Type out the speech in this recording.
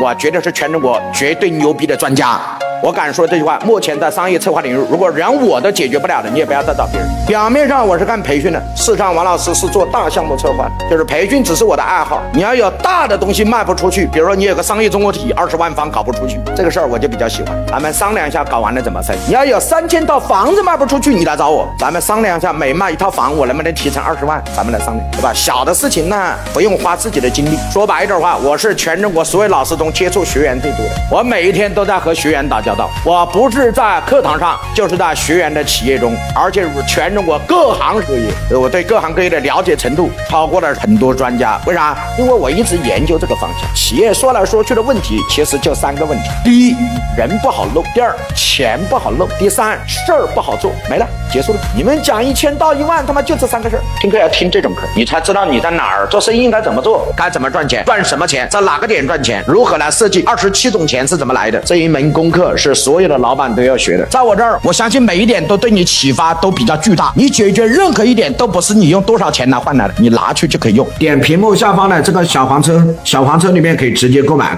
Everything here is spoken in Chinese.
我绝对是全中国绝对牛逼的专家。我敢说这句话，目前在商业策划领域，如果连我都解决不了的，你也不要再找别人。表面上我是干培训的，事实上王老师是做大项目策划，就是培训只是我的爱好。你要有大的东西卖不出去，比如说你有个商业综合体，二十万方搞不出去，这个事儿我就比较喜欢。咱们商量一下，搞完了怎么分？你要有三千套房子卖不出去，你来找我，咱们商量一下，每卖一套房，我能不能提成二十万？咱们来商量，对吧？小的事情呢，不用花自己的精力。说白一点话，我是全中国所有老师中接触学员最多的，我每一天都在和学员打交道道，我不。是在课堂上，就是在学员的企业中，而且是全中国各行各业，我对各行各业的了解程度超过了很多专家。为啥？因为我一直研究这个方向。企业说来说去的问题，其实就三个问题：第一，人不好弄；第二，钱不好弄；第三，事儿不好做。没了，结束了。你们讲一千到一万，他妈就这三个事儿。听课要听这种课，你才知道你在哪儿做生意应该怎么做，该怎么赚钱，赚什么钱，在哪个点赚钱，如何来设计二十七种钱是怎么来的。这一门功课是所有的老板。都要学的，在我这儿，我相信每一点都对你启发都比较巨大。你解决任何一点都不是你用多少钱来换来的，你拿去就可以用。点屏幕下方的这个小黄车，小黄车里面可以直接购买。